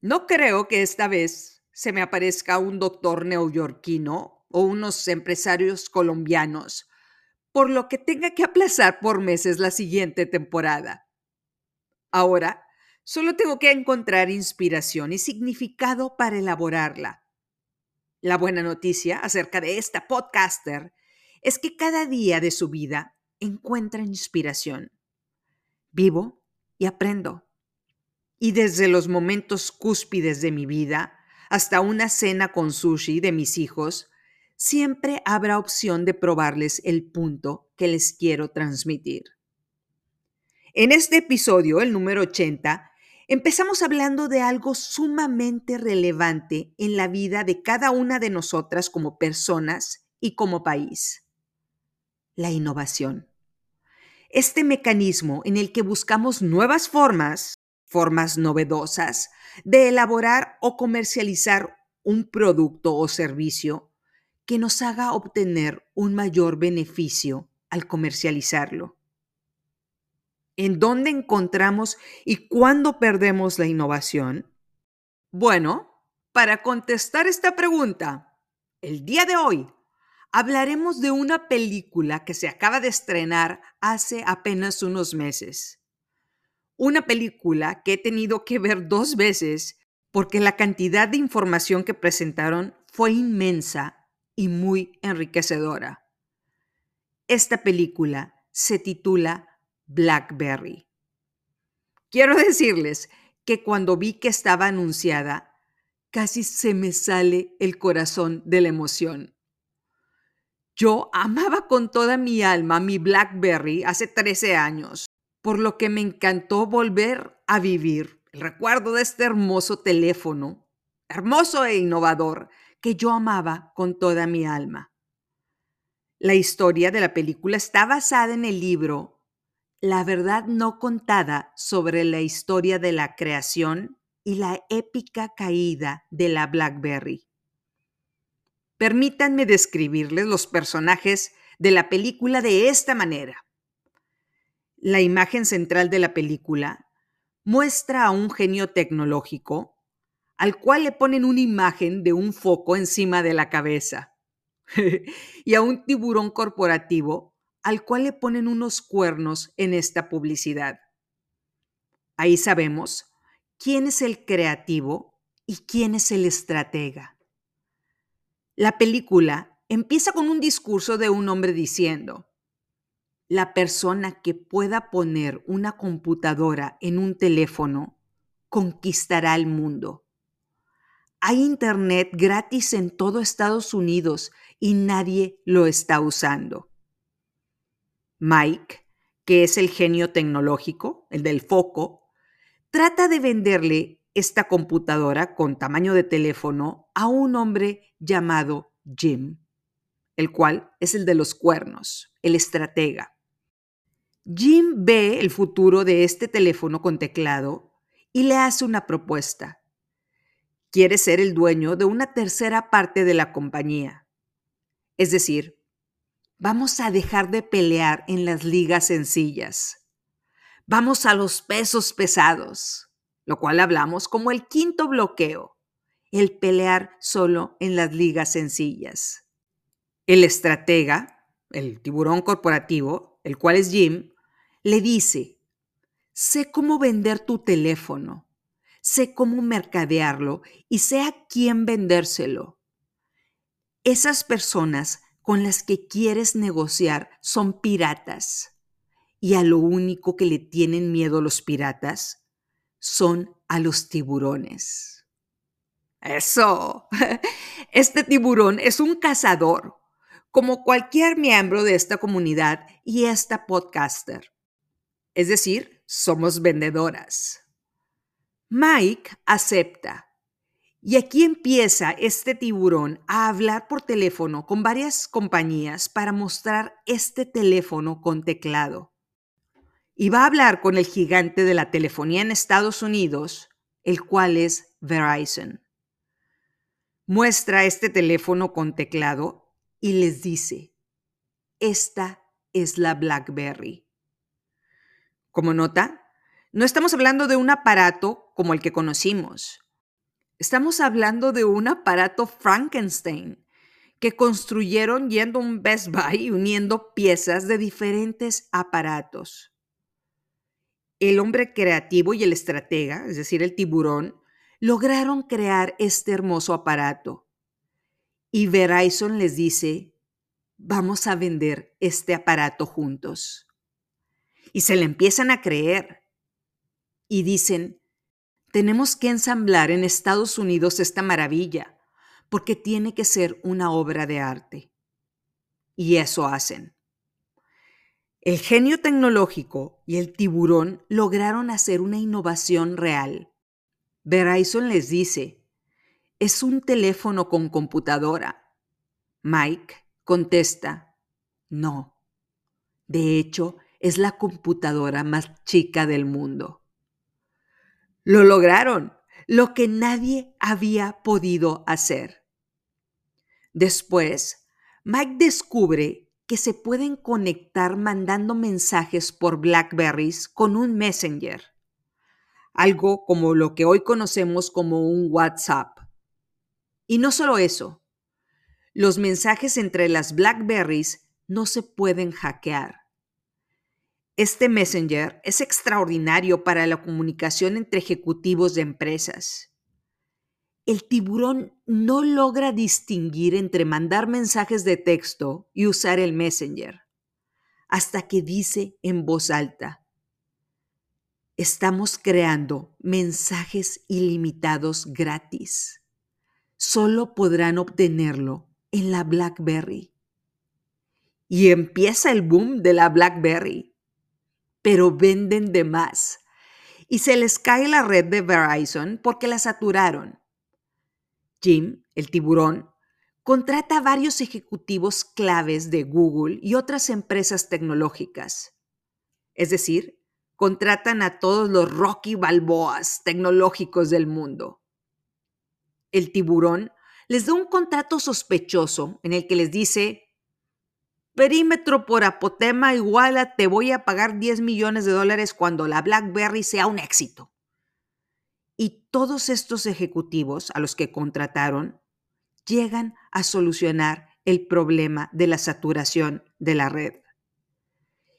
No creo que esta vez se me aparezca un doctor neoyorquino o unos empresarios colombianos por lo que tenga que aplazar por meses la siguiente temporada. Ahora, solo tengo que encontrar inspiración y significado para elaborarla. La buena noticia acerca de esta podcaster es que cada día de su vida encuentra inspiración. Vivo y aprendo. Y desde los momentos cúspides de mi vida hasta una cena con sushi de mis hijos, siempre habrá opción de probarles el punto que les quiero transmitir. En este episodio, el número 80, empezamos hablando de algo sumamente relevante en la vida de cada una de nosotras como personas y como país. La innovación. Este mecanismo en el que buscamos nuevas formas, formas novedosas, de elaborar o comercializar un producto o servicio que nos haga obtener un mayor beneficio al comercializarlo. ¿En dónde encontramos y cuándo perdemos la innovación? Bueno, para contestar esta pregunta, el día de hoy hablaremos de una película que se acaba de estrenar hace apenas unos meses. Una película que he tenido que ver dos veces porque la cantidad de información que presentaron fue inmensa y muy enriquecedora. Esta película se titula Blackberry. Quiero decirles que cuando vi que estaba anunciada, casi se me sale el corazón de la emoción. Yo amaba con toda mi alma mi Blackberry hace 13 años, por lo que me encantó volver a vivir el recuerdo de este hermoso teléfono, hermoso e innovador, que yo amaba con toda mi alma. La historia de la película está basada en el libro La verdad no contada sobre la historia de la creación y la épica caída de la BlackBerry. Permítanme describirles los personajes de la película de esta manera. La imagen central de la película muestra a un genio tecnológico al cual le ponen una imagen de un foco encima de la cabeza. y a un tiburón corporativo al cual le ponen unos cuernos en esta publicidad. Ahí sabemos quién es el creativo y quién es el estratega. La película empieza con un discurso de un hombre diciendo, la persona que pueda poner una computadora en un teléfono conquistará el mundo. Hay internet gratis en todo Estados Unidos y nadie lo está usando. Mike, que es el genio tecnológico, el del foco, trata de venderle esta computadora con tamaño de teléfono a un hombre llamado Jim, el cual es el de los cuernos, el estratega. Jim ve el futuro de este teléfono con teclado y le hace una propuesta. Quiere ser el dueño de una tercera parte de la compañía. Es decir, vamos a dejar de pelear en las ligas sencillas. Vamos a los pesos pesados, lo cual hablamos como el quinto bloqueo, el pelear solo en las ligas sencillas. El estratega, el tiburón corporativo, el cual es Jim, le dice, sé cómo vender tu teléfono, sé cómo mercadearlo y sé a quién vendérselo. Esas personas con las que quieres negociar son piratas y a lo único que le tienen miedo los piratas son a los tiburones. Eso. Este tiburón es un cazador, como cualquier miembro de esta comunidad y esta podcaster. Es decir, somos vendedoras. Mike acepta. Y aquí empieza este tiburón a hablar por teléfono con varias compañías para mostrar este teléfono con teclado. Y va a hablar con el gigante de la telefonía en Estados Unidos, el cual es Verizon. Muestra este teléfono con teclado y les dice, esta es la BlackBerry. Como nota, no estamos hablando de un aparato como el que conocimos. Estamos hablando de un aparato Frankenstein que construyeron yendo un Best Buy uniendo piezas de diferentes aparatos. El hombre creativo y el estratega, es decir, el tiburón, lograron crear este hermoso aparato. Y Verizon les dice, vamos a vender este aparato juntos y se le empiezan a creer. Y dicen, tenemos que ensamblar en Estados Unidos esta maravilla, porque tiene que ser una obra de arte. Y eso hacen. El genio tecnológico y el tiburón lograron hacer una innovación real. Verizon les dice, es un teléfono con computadora. Mike contesta, no. De hecho, es la computadora más chica del mundo. Lo lograron, lo que nadie había podido hacer. Después, Mike descubre que se pueden conectar mandando mensajes por Blackberries con un Messenger, algo como lo que hoy conocemos como un WhatsApp. Y no solo eso, los mensajes entre las Blackberries no se pueden hackear. Este Messenger es extraordinario para la comunicación entre ejecutivos de empresas. El tiburón no logra distinguir entre mandar mensajes de texto y usar el Messenger, hasta que dice en voz alta, estamos creando mensajes ilimitados gratis. Solo podrán obtenerlo en la BlackBerry. Y empieza el boom de la BlackBerry pero venden de más. Y se les cae la red de Verizon porque la saturaron. Jim, el tiburón, contrata a varios ejecutivos claves de Google y otras empresas tecnológicas. Es decir, contratan a todos los Rocky Balboas tecnológicos del mundo. El tiburón les da un contrato sospechoso en el que les dice, Perímetro por apotema igual a te voy a pagar 10 millones de dólares cuando la BlackBerry sea un éxito. Y todos estos ejecutivos a los que contrataron llegan a solucionar el problema de la saturación de la red.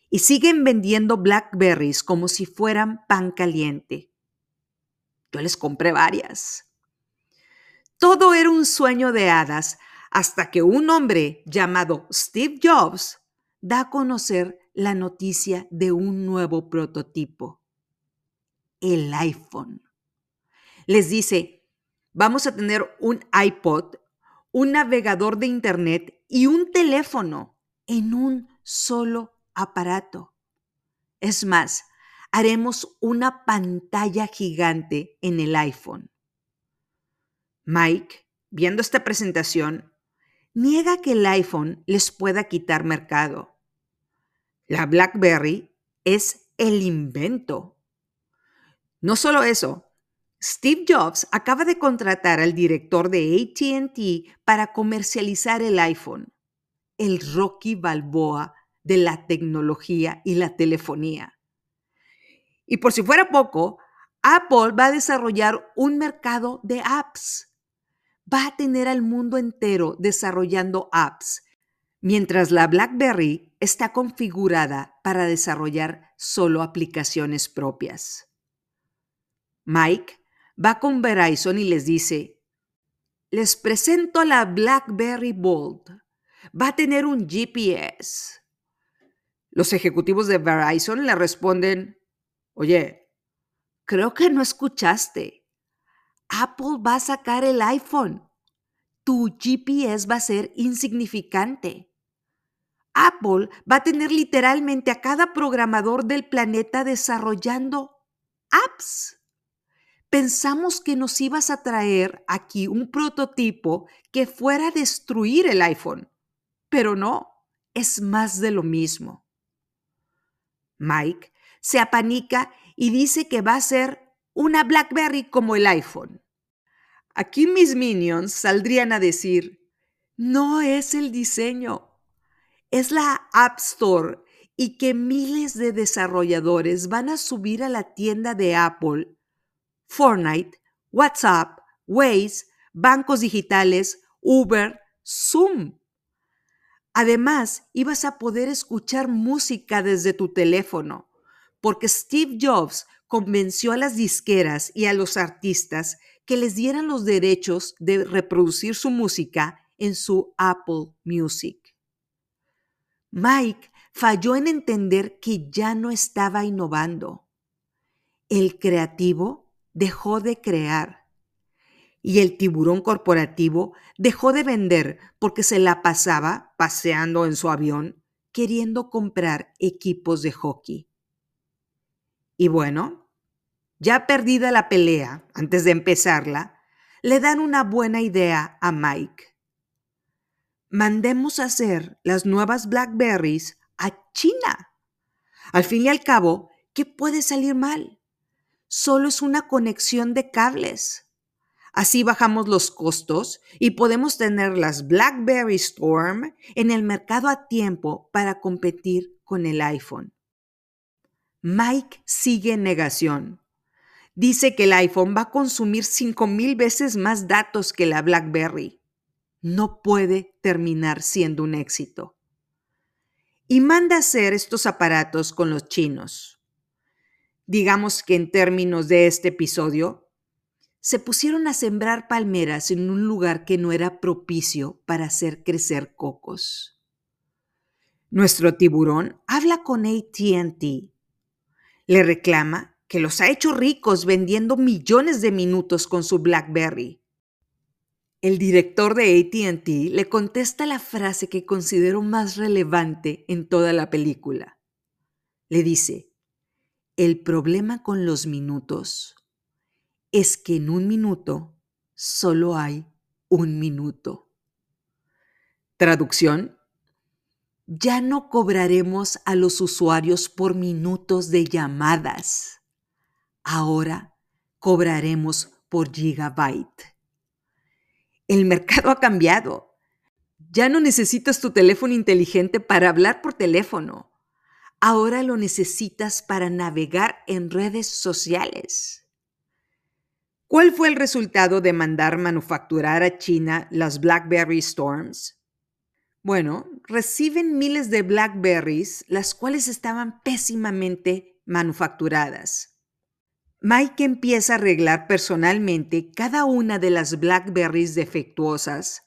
Y siguen vendiendo Blackberries como si fueran pan caliente. Yo les compré varias. Todo era un sueño de hadas hasta que un hombre llamado Steve Jobs da a conocer la noticia de un nuevo prototipo, el iPhone. Les dice, vamos a tener un iPod, un navegador de Internet y un teléfono en un solo aparato. Es más, haremos una pantalla gigante en el iPhone. Mike, viendo esta presentación, niega que el iPhone les pueda quitar mercado. La BlackBerry es el invento. No solo eso, Steve Jobs acaba de contratar al director de ATT para comercializar el iPhone, el Rocky Balboa de la tecnología y la telefonía. Y por si fuera poco, Apple va a desarrollar un mercado de apps. Va a tener al mundo entero desarrollando apps, mientras la BlackBerry está configurada para desarrollar solo aplicaciones propias. Mike va con Verizon y les dice, les presento la BlackBerry Bold. Va a tener un GPS. Los ejecutivos de Verizon le responden, oye, creo que no escuchaste. Apple va a sacar el iPhone. Tu GPS va a ser insignificante. Apple va a tener literalmente a cada programador del planeta desarrollando apps. Pensamos que nos ibas a traer aquí un prototipo que fuera a destruir el iPhone, pero no, es más de lo mismo. Mike se apanica y dice que va a ser una BlackBerry como el iPhone. Aquí mis minions saldrían a decir, no es el diseño, es la App Store y que miles de desarrolladores van a subir a la tienda de Apple, Fortnite, WhatsApp, Waze, bancos digitales, Uber, Zoom. Además, ibas a poder escuchar música desde tu teléfono, porque Steve Jobs convenció a las disqueras y a los artistas que les dieran los derechos de reproducir su música en su Apple Music. Mike falló en entender que ya no estaba innovando. El creativo dejó de crear y el tiburón corporativo dejó de vender porque se la pasaba paseando en su avión queriendo comprar equipos de hockey. Y bueno, ya perdida la pelea antes de empezarla, le dan una buena idea a Mike. Mandemos hacer las nuevas Blackberries a China. Al fin y al cabo, ¿qué puede salir mal? Solo es una conexión de cables. Así bajamos los costos y podemos tener las BlackBerry Storm en el mercado a tiempo para competir con el iPhone. Mike sigue en negación. Dice que el iPhone va a consumir 5,000 veces más datos que la BlackBerry. No puede terminar siendo un éxito. Y manda hacer estos aparatos con los chinos. Digamos que en términos de este episodio, se pusieron a sembrar palmeras en un lugar que no era propicio para hacer crecer cocos. Nuestro tiburón habla con ATT. Le reclama que los ha hecho ricos vendiendo millones de minutos con su BlackBerry. El director de ATT le contesta la frase que considero más relevante en toda la película. Le dice, el problema con los minutos es que en un minuto solo hay un minuto. Traducción. Ya no cobraremos a los usuarios por minutos de llamadas. Ahora cobraremos por gigabyte. El mercado ha cambiado. Ya no necesitas tu teléfono inteligente para hablar por teléfono. Ahora lo necesitas para navegar en redes sociales. ¿Cuál fue el resultado de mandar manufacturar a China las BlackBerry Storms? Bueno, reciben miles de Blackberries, las cuales estaban pésimamente manufacturadas. Mike empieza a arreglar personalmente cada una de las Blackberries defectuosas,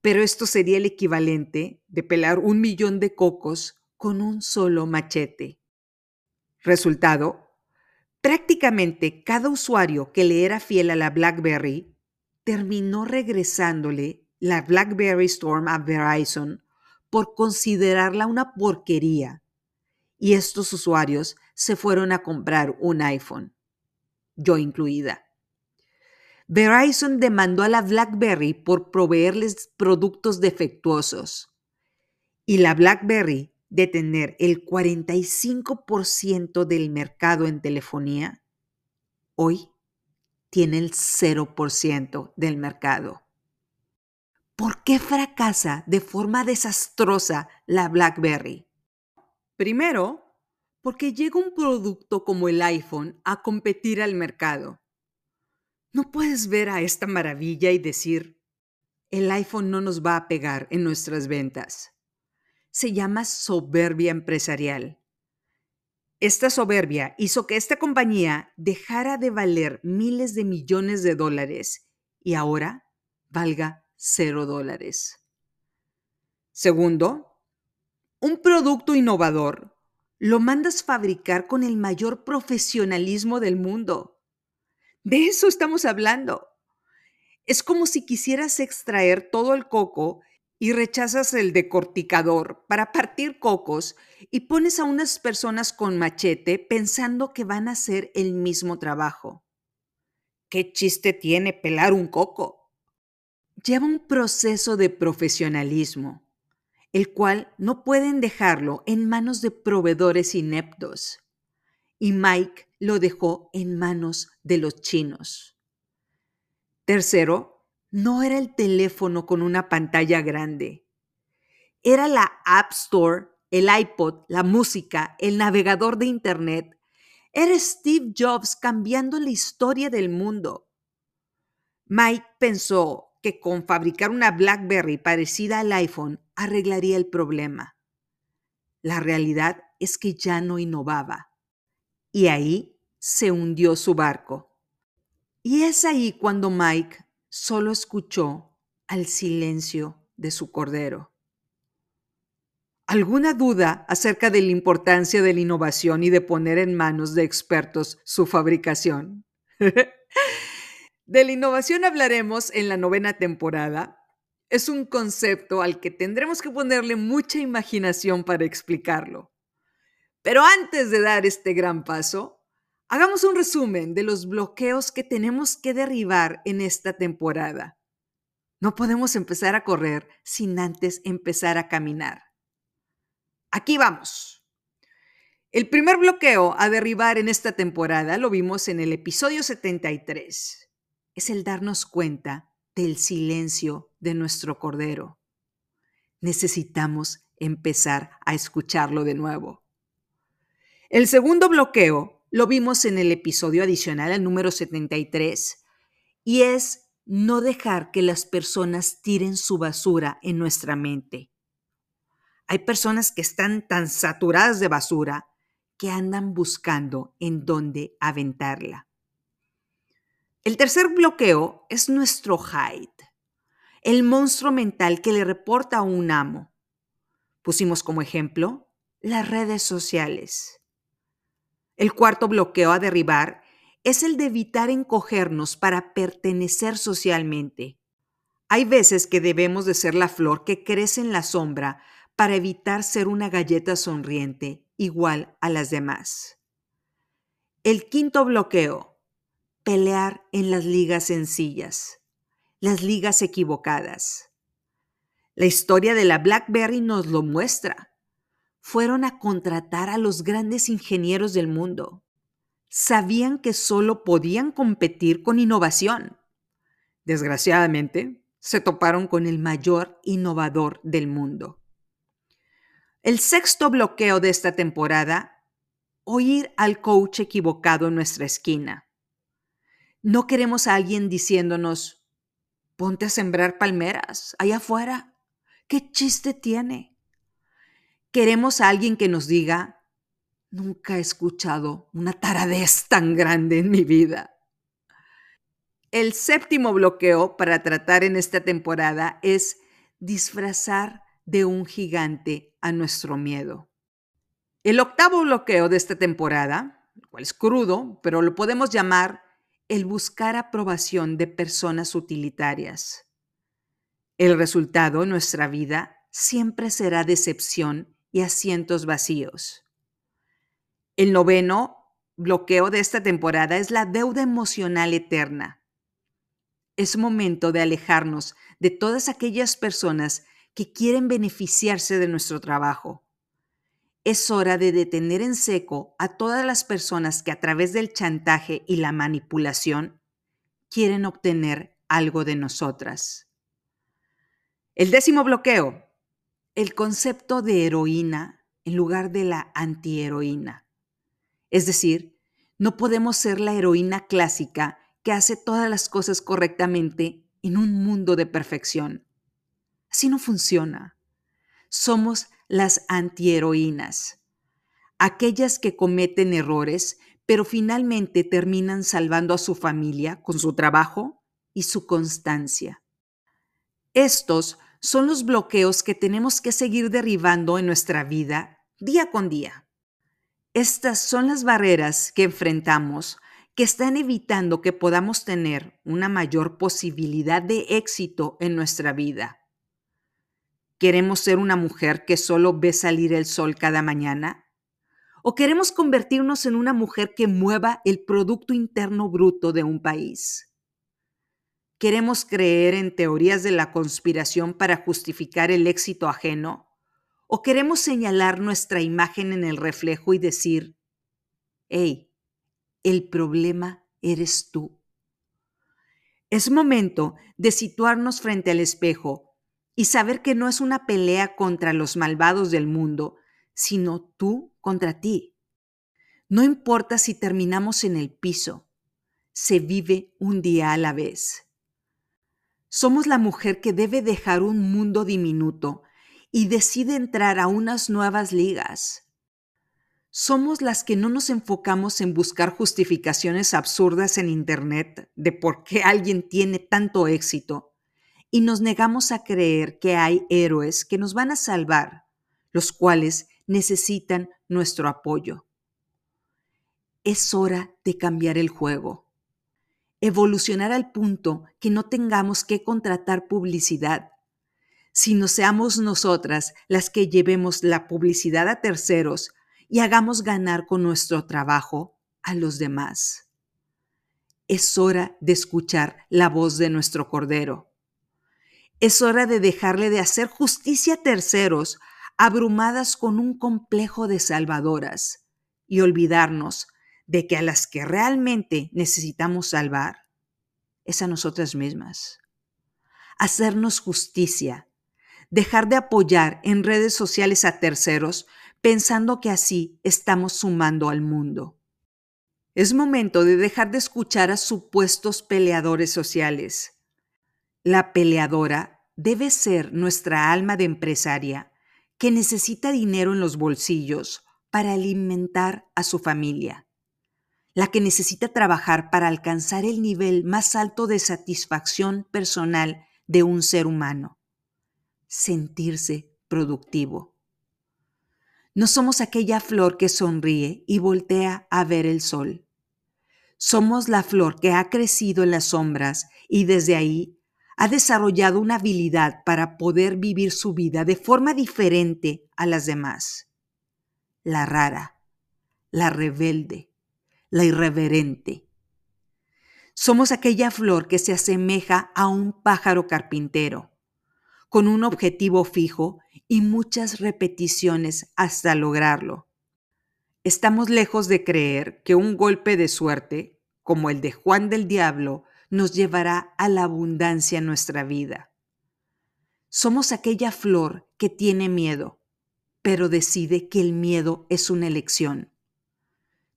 pero esto sería el equivalente de pelar un millón de cocos con un solo machete. Resultado, Prácticamente cada usuario que le era fiel a la BlackBerry terminó regresándole la BlackBerry Storm a Verizon por considerarla una porquería. Y estos usuarios se fueron a comprar un iPhone, yo incluida. Verizon demandó a la BlackBerry por proveerles productos defectuosos. Y la BlackBerry de tener el 45% del mercado en telefonía, hoy tiene el 0% del mercado. ¿Por qué fracasa de forma desastrosa la BlackBerry? Primero, porque llega un producto como el iPhone a competir al mercado. No puedes ver a esta maravilla y decir, el iPhone no nos va a pegar en nuestras ventas se llama soberbia empresarial. Esta soberbia hizo que esta compañía dejara de valer miles de millones de dólares y ahora valga cero dólares. Segundo, un producto innovador lo mandas fabricar con el mayor profesionalismo del mundo. De eso estamos hablando. Es como si quisieras extraer todo el coco y rechazas el decorticador para partir cocos y pones a unas personas con machete pensando que van a hacer el mismo trabajo. ¿Qué chiste tiene pelar un coco? Lleva un proceso de profesionalismo, el cual no pueden dejarlo en manos de proveedores ineptos. Y Mike lo dejó en manos de los chinos. Tercero, no era el teléfono con una pantalla grande. Era la App Store, el iPod, la música, el navegador de Internet. Era Steve Jobs cambiando la historia del mundo. Mike pensó que con fabricar una BlackBerry parecida al iPhone arreglaría el problema. La realidad es que ya no innovaba. Y ahí se hundió su barco. Y es ahí cuando Mike solo escuchó al silencio de su cordero. ¿Alguna duda acerca de la importancia de la innovación y de poner en manos de expertos su fabricación? de la innovación hablaremos en la novena temporada. Es un concepto al que tendremos que ponerle mucha imaginación para explicarlo. Pero antes de dar este gran paso, Hagamos un resumen de los bloqueos que tenemos que derribar en esta temporada. No podemos empezar a correr sin antes empezar a caminar. Aquí vamos. El primer bloqueo a derribar en esta temporada lo vimos en el episodio 73. Es el darnos cuenta del silencio de nuestro cordero. Necesitamos empezar a escucharlo de nuevo. El segundo bloqueo lo vimos en el episodio adicional al número 73, y es no dejar que las personas tiren su basura en nuestra mente. Hay personas que están tan saturadas de basura que andan buscando en dónde aventarla. El tercer bloqueo es nuestro hide, el monstruo mental que le reporta a un amo. Pusimos como ejemplo las redes sociales. El cuarto bloqueo a derribar es el de evitar encogernos para pertenecer socialmente. Hay veces que debemos de ser la flor que crece en la sombra para evitar ser una galleta sonriente igual a las demás. El quinto bloqueo, pelear en las ligas sencillas, las ligas equivocadas. La historia de la BlackBerry nos lo muestra fueron a contratar a los grandes ingenieros del mundo. Sabían que solo podían competir con innovación. Desgraciadamente, se toparon con el mayor innovador del mundo. El sexto bloqueo de esta temporada, oír al coach equivocado en nuestra esquina. No queremos a alguien diciéndonos, ponte a sembrar palmeras allá afuera. ¿Qué chiste tiene? Queremos a alguien que nos diga, nunca he escuchado una taradez tan grande en mi vida. El séptimo bloqueo para tratar en esta temporada es disfrazar de un gigante a nuestro miedo. El octavo bloqueo de esta temporada, cual es crudo, pero lo podemos llamar el buscar aprobación de personas utilitarias. El resultado en nuestra vida siempre será decepción y asientos vacíos. El noveno bloqueo de esta temporada es la deuda emocional eterna. Es momento de alejarnos de todas aquellas personas que quieren beneficiarse de nuestro trabajo. Es hora de detener en seco a todas las personas que a través del chantaje y la manipulación quieren obtener algo de nosotras. El décimo bloqueo, el concepto de heroína en lugar de la antiheroína. Es decir, no podemos ser la heroína clásica que hace todas las cosas correctamente en un mundo de perfección. Así no funciona. Somos las antiheroínas, aquellas que cometen errores, pero finalmente terminan salvando a su familia con su trabajo y su constancia. Estos son los bloqueos que tenemos que seguir derribando en nuestra vida día con día. Estas son las barreras que enfrentamos que están evitando que podamos tener una mayor posibilidad de éxito en nuestra vida. ¿Queremos ser una mujer que solo ve salir el sol cada mañana? ¿O queremos convertirnos en una mujer que mueva el Producto Interno Bruto de un país? ¿Queremos creer en teorías de la conspiración para justificar el éxito ajeno? ¿O queremos señalar nuestra imagen en el reflejo y decir, hey, el problema eres tú? Es momento de situarnos frente al espejo y saber que no es una pelea contra los malvados del mundo, sino tú contra ti. No importa si terminamos en el piso, se vive un día a la vez. Somos la mujer que debe dejar un mundo diminuto y decide entrar a unas nuevas ligas. Somos las que no nos enfocamos en buscar justificaciones absurdas en Internet de por qué alguien tiene tanto éxito y nos negamos a creer que hay héroes que nos van a salvar, los cuales necesitan nuestro apoyo. Es hora de cambiar el juego, evolucionar al punto que no tengamos que contratar publicidad, sino seamos nosotras las que llevemos la publicidad a terceros y hagamos ganar con nuestro trabajo a los demás. Es hora de escuchar la voz de nuestro Cordero es hora de dejarle de hacer justicia a terceros, abrumadas con un complejo de salvadoras, y olvidarnos de que a las que realmente necesitamos salvar es a nosotras mismas. Hacernos justicia, dejar de apoyar en redes sociales a terceros pensando que así estamos sumando al mundo. Es momento de dejar de escuchar a supuestos peleadores sociales la peleadora debe ser nuestra alma de empresaria que necesita dinero en los bolsillos para alimentar a su familia, la que necesita trabajar para alcanzar el nivel más alto de satisfacción personal de un ser humano, sentirse productivo. No somos aquella flor que sonríe y voltea a ver el sol. Somos la flor que ha crecido en las sombras y desde ahí ha desarrollado una habilidad para poder vivir su vida de forma diferente a las demás. La rara, la rebelde, la irreverente. Somos aquella flor que se asemeja a un pájaro carpintero, con un objetivo fijo y muchas repeticiones hasta lograrlo. Estamos lejos de creer que un golpe de suerte, como el de Juan del Diablo, nos llevará a la abundancia en nuestra vida. Somos aquella flor que tiene miedo, pero decide que el miedo es una elección.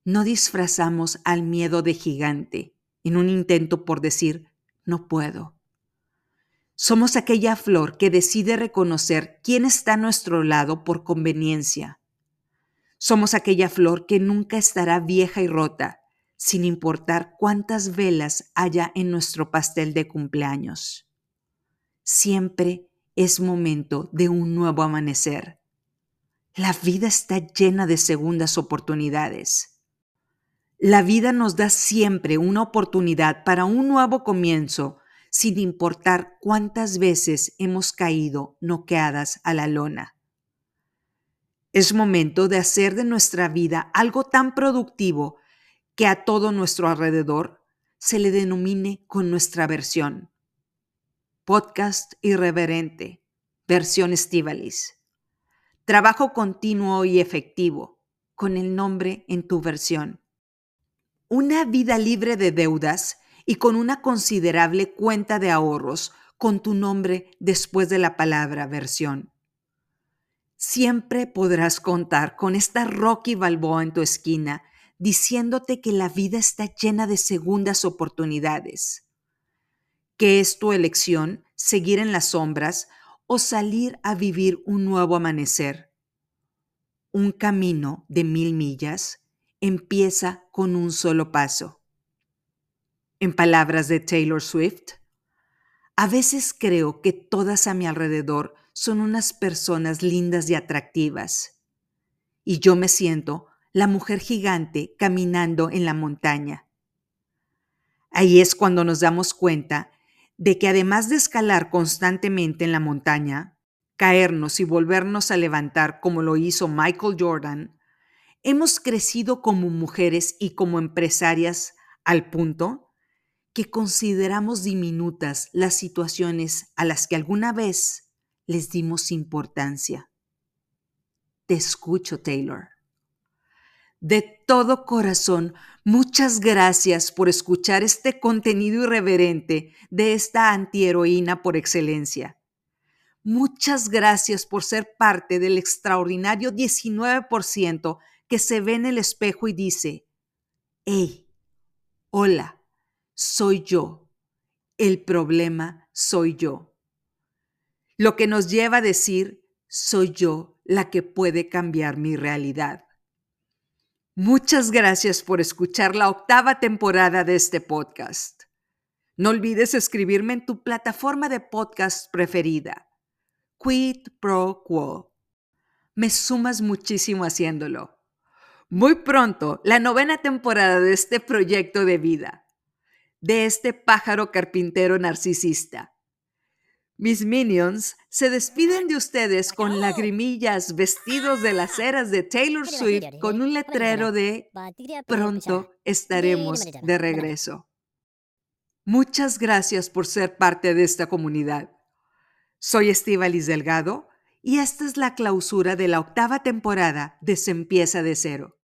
No disfrazamos al miedo de gigante, en un intento por decir, no puedo. Somos aquella flor que decide reconocer quién está a nuestro lado por conveniencia. Somos aquella flor que nunca estará vieja y rota, sin importar cuántas velas haya en nuestro pastel de cumpleaños. Siempre es momento de un nuevo amanecer. La vida está llena de segundas oportunidades. La vida nos da siempre una oportunidad para un nuevo comienzo, sin importar cuántas veces hemos caído noqueadas a la lona. Es momento de hacer de nuestra vida algo tan productivo que a todo nuestro alrededor se le denomine con nuestra versión. Podcast irreverente, versión Estivalis. Trabajo continuo y efectivo, con el nombre en tu versión. Una vida libre de deudas y con una considerable cuenta de ahorros con tu nombre después de la palabra versión. Siempre podrás contar con esta Rocky Balboa en tu esquina diciéndote que la vida está llena de segundas oportunidades, que es tu elección seguir en las sombras o salir a vivir un nuevo amanecer. Un camino de mil millas empieza con un solo paso. En palabras de Taylor Swift, a veces creo que todas a mi alrededor son unas personas lindas y atractivas, y yo me siento la mujer gigante caminando en la montaña. Ahí es cuando nos damos cuenta de que además de escalar constantemente en la montaña, caernos y volvernos a levantar como lo hizo Michael Jordan, Hemos crecido como mujeres y como empresarias al punto que consideramos diminutas las situaciones a las que alguna vez les dimos importancia. Te escucho, Taylor. De todo corazón, muchas gracias por escuchar este contenido irreverente de esta antiheroína por excelencia. Muchas gracias por ser parte del extraordinario 19% que se ve en el espejo y dice, hey, hola, soy yo. El problema soy yo. Lo que nos lleva a decir, soy yo la que puede cambiar mi realidad. Muchas gracias por escuchar la octava temporada de este podcast. No olvides escribirme en tu plataforma de podcast preferida. Quid pro quo. Me sumas muchísimo haciéndolo. Muy pronto, la novena temporada de este proyecto de vida, de este pájaro carpintero narcisista. Mis minions se despiden de ustedes con lagrimillas vestidos de las eras de Taylor Swift con un letrero de pronto estaremos de regreso. Muchas gracias por ser parte de esta comunidad. Soy Estivalis Delgado y esta es la clausura de la octava temporada de Se empieza de cero.